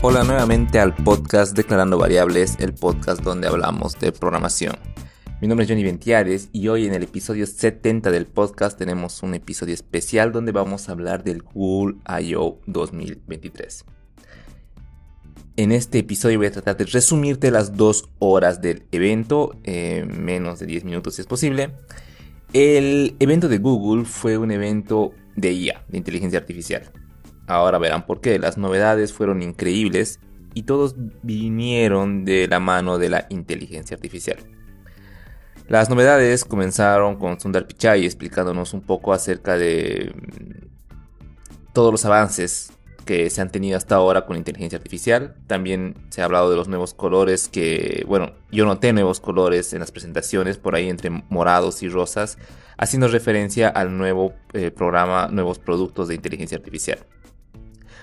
Hola nuevamente al podcast Declarando Variables, el podcast donde hablamos de programación. Mi nombre es Johnny Ventiares y hoy en el episodio 70 del podcast tenemos un episodio especial donde vamos a hablar del Google I.O. 2023. En este episodio voy a tratar de resumirte las dos horas del evento, eh, menos de 10 minutos si es posible. El evento de Google fue un evento de IA, de inteligencia artificial. Ahora verán por qué. Las novedades fueron increíbles y todos vinieron de la mano de la inteligencia artificial. Las novedades comenzaron con Sundar Pichai explicándonos un poco acerca de mm, todos los avances que se han tenido hasta ahora con inteligencia artificial. También se ha hablado de los nuevos colores que, bueno, yo noté nuevos colores en las presentaciones, por ahí entre morados y rosas, haciendo referencia al nuevo eh, programa, nuevos productos de inteligencia artificial.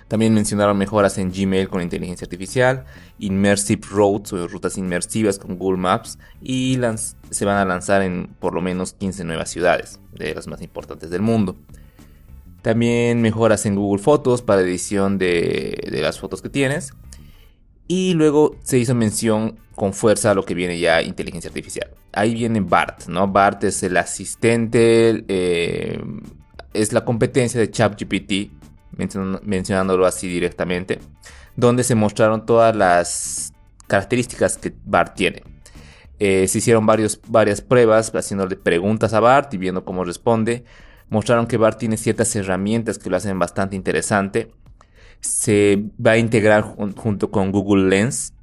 También mencionaron mejoras en Gmail con inteligencia artificial, Immersive Roads o rutas inmersivas con Google Maps y se van a lanzar en por lo menos 15 nuevas ciudades, de las más importantes del mundo. También mejoras en Google Fotos para edición de, las fotos que tienes. Y luego se hizo mención con fuerza a lo que viene ya inteligencia artificial. Ahí viene BART, ¿no? BART es el asistente, eh, es la competencia de ChatGPT mencionándolo así directamente, donde se mostraron todas las características que Bart tiene. Eh, se hicieron varios, varias pruebas haciéndole preguntas a Bart y viendo cómo responde. Mostraron que Bart tiene ciertas herramientas que lo hacen bastante interesante. Se va a integrar junto con Google Lens,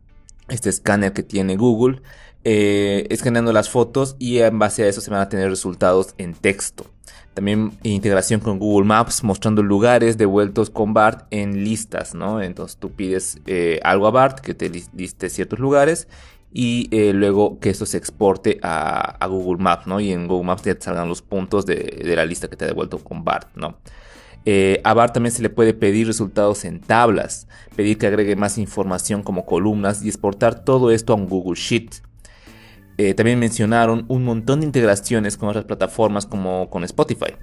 este escáner que tiene Google, eh, escaneando las fotos y en base a eso se van a tener resultados en texto. También integración con Google Maps mostrando lugares devueltos con BART en listas, ¿no? Entonces tú pides eh, algo a BART que te liste ciertos lugares y eh, luego que esto se exporte a, Google Maps, ¿no? Y en Google Maps te salgan los puntos de, la lista que te ha devuelto con BART, ¿no? Eh, a BART también se le puede pedir resultados en tablas, pedir que agregue más información como columnas y exportar todo esto a un Google Sheet. Eh, también mencionaron un montón de integraciones con otras plataformas como con Spotify.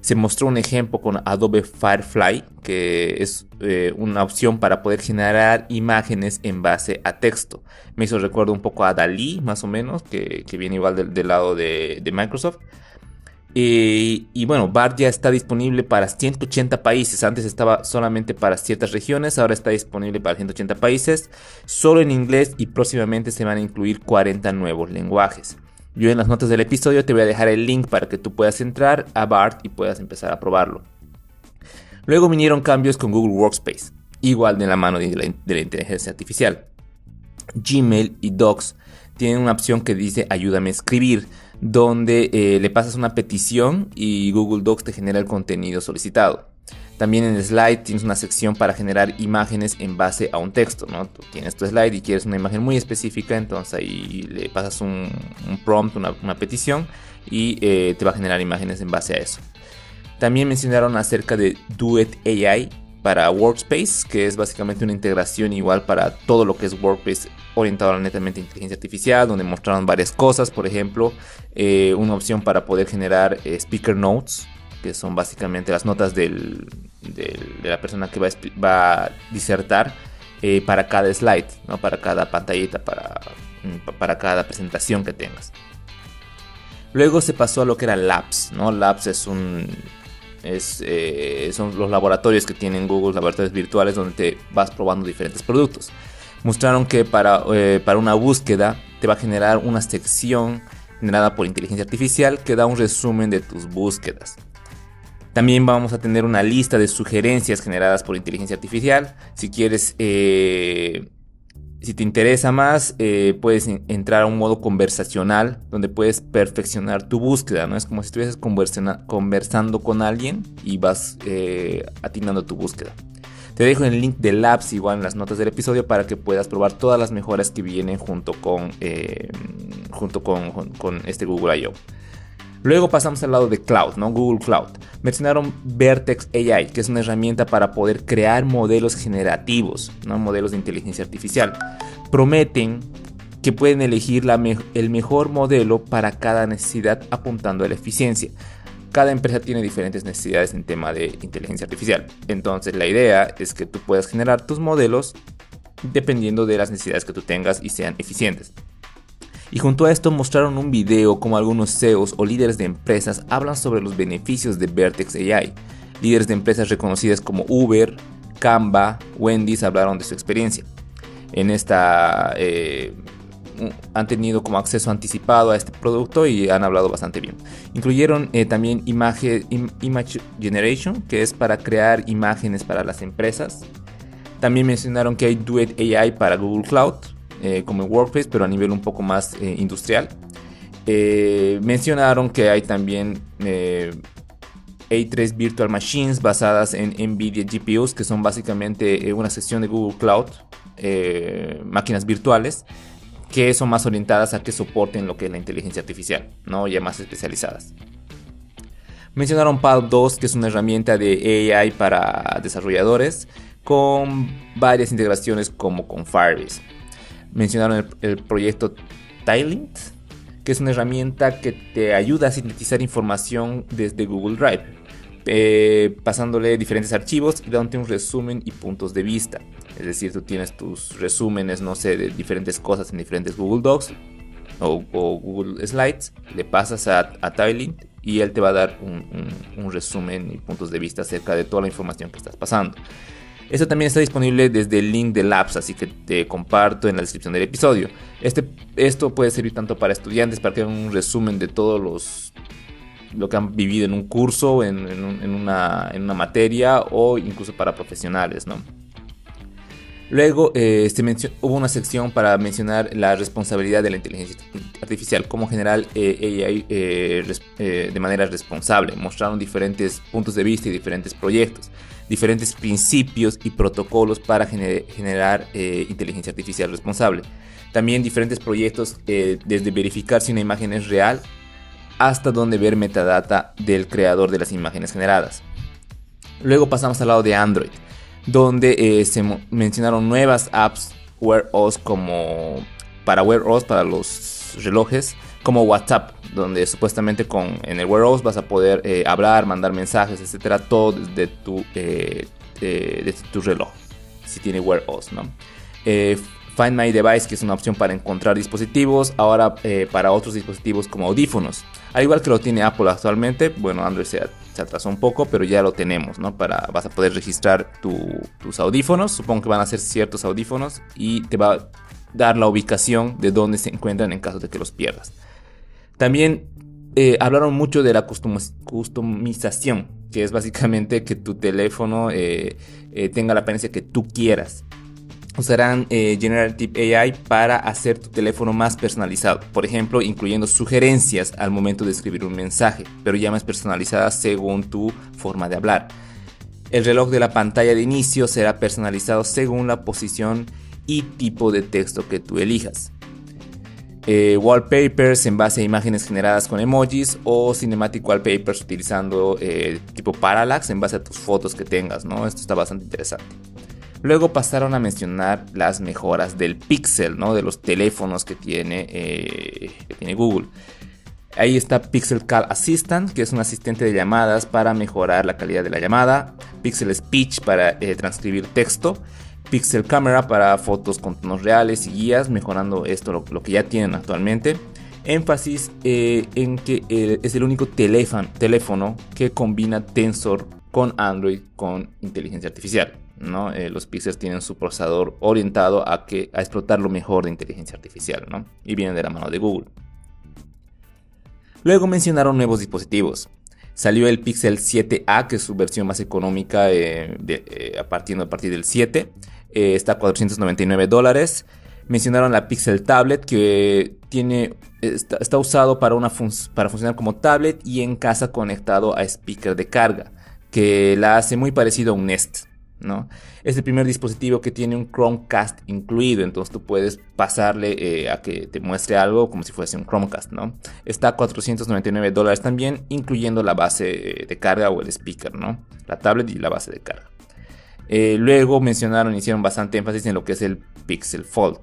Se mostró un ejemplo con Adobe Firefly, que es eh, una opción para poder generar imágenes en base a texto. Me hizo recuerdo un poco a Dalí, más o menos, que, viene igual del, lado de Microsoft. Eh, y bueno, BART ya está disponible para 180 países. Antes estaba solamente para ciertas regiones, ahora está disponible para 180 países, solo en inglés y próximamente se van a incluir 40 nuevos lenguajes. Yo en las notas del episodio te voy a dejar el link para que tú puedas entrar a BART y puedas empezar a probarlo. Luego vinieron cambios con Google Workspace, igual de la mano de la, de la inteligencia artificial. Gmail y Docs tienen una opción que dice ayúdame a escribir donde eh, le pasas una petición y Google Docs te genera el contenido solicitado. También en Slide tienes una sección para generar imágenes en base a un texto, ¿no? Tú tienes tu slide y quieres una imagen muy específica, entonces ahí le pasas un, prompt, una, petición y eh, te va a generar imágenes en base a eso. También mencionaron acerca de Duet AI, para Workspace, que es básicamente una integración igual para todo lo que es Workspace orientado a netamente inteligencia artificial, donde mostraron varias cosas, por ejemplo, eh, una opción para poder generar eh, speaker notes, que son básicamente las notas de la persona que va a, disertar eh, para cada slide, ¿no? para cada pantallita, para, para cada presentación que tengas. Luego se pasó a lo que era Labs, ¿no? Labs es un eh, son los laboratorios que tienen Google, laboratorios virtuales donde te vas probando diferentes productos. Mostraron que para, eh, para una búsqueda te va a generar una sección generada por inteligencia artificial que da un resumen de tus búsquedas. También vamos a tener una lista de sugerencias generadas por inteligencia artificial. Si quieres eh, si te interesa más, eh, puedes entrar a un modo conversacional donde puedes perfeccionar tu búsqueda, ¿no? Es como si estuvieses conversando con alguien y vas eh, atinando tu búsqueda. Te dejo el link de Labs igual en las notas del episodio para que puedas probar todas las mejoras que vienen junto con, eh, junto con, con este Google I.O. Luego pasamos al lado de Cloud, ¿no? Google Cloud. Mencionaron Vertex AI, que es una herramienta para poder crear modelos generativos, ¿no? Modelos de inteligencia artificial. Prometen que pueden elegir el mejor modelo para cada necesidad apuntando a la eficiencia. Cada empresa tiene diferentes necesidades en tema de inteligencia artificial. Entonces la idea es que tú puedas generar tus modelos dependiendo de las necesidades que tú tengas y sean eficientes. Y junto a esto mostraron un video como algunos CEOs o líderes de empresas hablan sobre los beneficios de Vertex AI. Líderes de empresas reconocidas como Uber, Canva, Wendy's hablaron de su experiencia. En esta eh, han tenido como acceso anticipado a este producto y han hablado bastante bien. Incluyeron eh, también Image, Image Generation, que es para crear imágenes para las empresas. También mencionaron que hay Duet AI para Google Cloud, eh, como en WordPress, pero a nivel un poco más eh, industrial. mencionaron que hay también A3 Virtual Machines basadas en NVIDIA GPUs, que son básicamente una sección de Google Cloud, máquinas virtuales que son más orientadas a que soporten lo que es la inteligencia artificial, ¿no? ya más especializadas. Mencionaron PAL 2, que es una herramienta de AI para desarrolladores con varias integraciones como con Firebase. Mencionaron el, proyecto Tilint, que es una herramienta que te ayuda a sintetizar información desde Google Drive, eh, pasándole diferentes archivos y dándote un resumen y puntos de vista. Es decir, tú tienes tus resúmenes, no sé, de diferentes cosas en diferentes Google Docs o, Google Slides, le pasas a, a y él te va a dar un, resumen y puntos de vista acerca de toda la información que estás pasando. Esto también está disponible desde el link de Labs, así que te comparto en la descripción del episodio. Este, esto puede servir tanto para estudiantes para que hagan un resumen de todos los lo que han vivido en un curso, en, una, en una materia o incluso para profesionales. Luego eh, hubo una sección para mencionar la responsabilidad de la inteligencia artificial, como general eh, eh, de manera responsable. Mostraron diferentes puntos de vista y diferentes proyectos, diferentes principios y protocolos para generar inteligencia artificial responsable. También diferentes proyectos desde verificar si una imagen es real hasta donde ver metadata del creador de las imágenes generadas. Luego pasamos al lado de Android donde eh, se mencionaron nuevas apps Wear OS como para Wear OS para los relojes como WhatsApp, donde supuestamente con en el Wear OS vas a poder eh, hablar, mandar mensajes, etcétera, todo desde tu, eh, tu reloj, si tiene Wear OS, ¿no? Find My Device, que es una opción para encontrar dispositivos, ahora para otros dispositivos como audífonos. Al igual que lo tiene Apple actualmente, bueno, Android se se atrasó un poco, pero ya lo tenemos, ¿no? Para, vas a poder registrar tus audífonos, supongo que van a ser ciertos audífonos y te va a dar la ubicación de dónde se encuentran en caso de que los pierdas. También eh, hablaron mucho de la customización, que es básicamente que tu teléfono eh, eh, tenga la apariencia que tú quieras usarán Generative AI para hacer tu teléfono más personalizado, por ejemplo, incluyendo sugerencias al momento de escribir un mensaje, pero ya más personalizadas según tu forma de hablar. El reloj de la pantalla de inicio será personalizado según la posición y tipo de texto que tú elijas. Eh, wallpapers en base a imágenes generadas con emojis o cinematic wallpapers utilizando eh, tipo parallax en base a tus fotos que tengas, ¿no? Esto está bastante interesante. Luego pasaron a mencionar las mejoras del Pixel, ¿no? de los teléfonos que tiene, eh, Google. Ahí está Pixel Call Assistant, que es un asistente de llamadas para mejorar la calidad de la llamada. Pixel Speech para eh, transcribir texto. Pixel Camera para fotos con tonos reales y guías, mejorando esto lo, que ya tienen actualmente. Énfasis eh, en que es el único teléfono, teléfono que combina Tensor con Android con inteligencia artificial. Eh, los Pixels tienen su procesador orientado a, que, a explotar lo mejor de inteligencia artificial, Y vienen de la mano de Google. Luego mencionaron nuevos dispositivos. Salió el Pixel 7A, que es su versión más económica eh, eh, a, partir, a, partir, del 7. está a 499 dólares. Mencionaron la Pixel Tablet, que tiene, está, usado para, una para funcionar como tablet y en casa conectado a speaker de carga, que la hace muy parecido a un Nest. ¿No? Es el primer dispositivo que tiene un Chromecast incluido, entonces tú puedes pasarle eh, a que te muestre algo como si fuese un Chromecast, ¿no? Está a 499 dólares también, incluyendo la base de carga o el speaker, ¿no? La tablet y la base de carga. Eh, luego mencionaron, hicieron bastante énfasis en lo que es el Pixel Fold.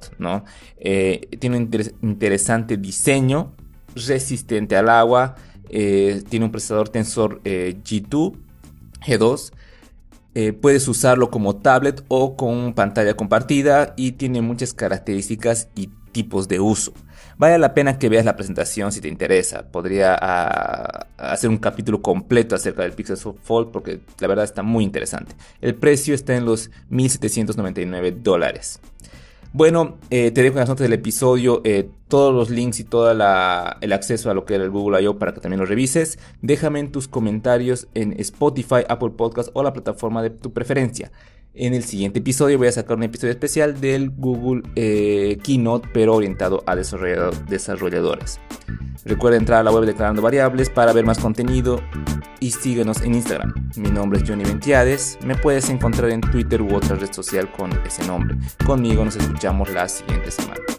Eh, tiene un interesante diseño, resistente al agua, tiene un procesador Tensor G2, G2, Eh, puedes usarlo como tablet o con pantalla compartida y tiene muchas características y tipos de uso. Vale la pena que veas la presentación si te interesa. Podría ah, hacer un capítulo completo acerca del Pixel Fold porque la verdad está muy interesante. El precio está en los 1.799 dólares. Bueno, eh, te dejo en las notas del episodio eh, todos los links y todo el acceso a lo que era el Google I.O. para que también lo revises. Déjame en tus comentarios en Spotify, Apple Podcast o la plataforma de tu preferencia. En el siguiente episodio voy a sacar un episodio especial del Google eh, Keynote, pero orientado a desarrolladores. Recuerda entrar a la web Declarando Variables para ver más contenido y síguenos en Instagram. Mi nombre es Johnny Ventiades. Me puedes encontrar en Twitter u otra red social con ese nombre. Conmigo nos escuchamos la siguiente semana.